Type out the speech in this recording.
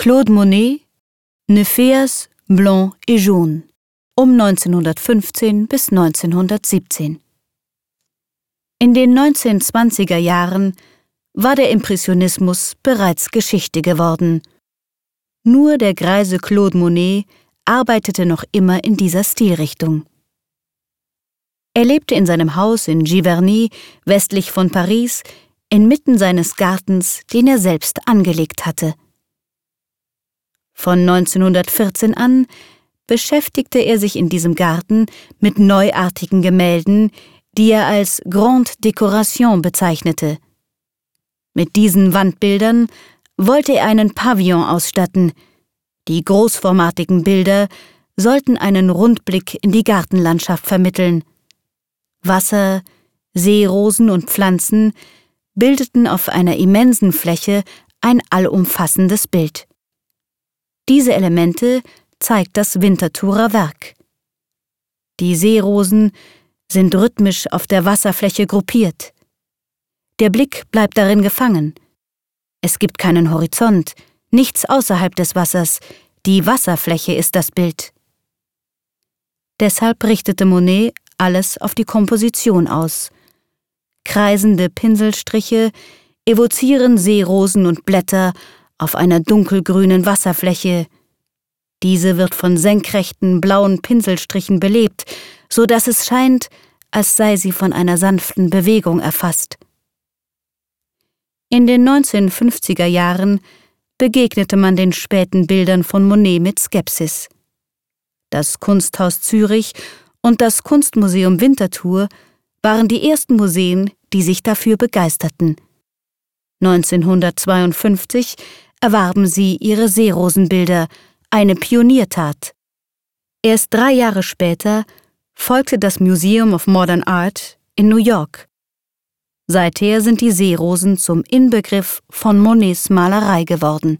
Claude Monet, Nefeas Blanc et Jaune um 1915 bis 1917. In den 1920er Jahren war der Impressionismus bereits Geschichte geworden. Nur der greise Claude Monet arbeitete noch immer in dieser Stilrichtung. Er lebte in seinem Haus in Giverny, westlich von Paris, inmitten seines Gartens, den er selbst angelegt hatte. Von 1914 an beschäftigte er sich in diesem Garten mit neuartigen Gemälden, die er als Grande Décoration bezeichnete. Mit diesen Wandbildern wollte er einen Pavillon ausstatten. Die großformatigen Bilder sollten einen Rundblick in die Gartenlandschaft vermitteln. Wasser, Seerosen und Pflanzen bildeten auf einer immensen Fläche ein allumfassendes Bild. Diese Elemente zeigt das Winterthurer Werk. Die Seerosen sind rhythmisch auf der Wasserfläche gruppiert. Der Blick bleibt darin gefangen. Es gibt keinen Horizont, nichts außerhalb des Wassers, die Wasserfläche ist das Bild. Deshalb richtete Monet alles auf die Komposition aus. Kreisende Pinselstriche evozieren Seerosen und Blätter auf einer dunkelgrünen Wasserfläche, diese wird von senkrechten blauen Pinselstrichen belebt, so dass es scheint, als sei sie von einer sanften Bewegung erfasst. In den 1950er Jahren begegnete man den späten Bildern von Monet mit Skepsis. Das Kunsthaus Zürich und das Kunstmuseum Winterthur waren die ersten Museen, die sich dafür begeisterten. 1952 erwarben sie ihre Seerosenbilder eine Pioniertat. Erst drei Jahre später folgte das Museum of Modern Art in New York. Seither sind die Seerosen zum Inbegriff von Monets Malerei geworden.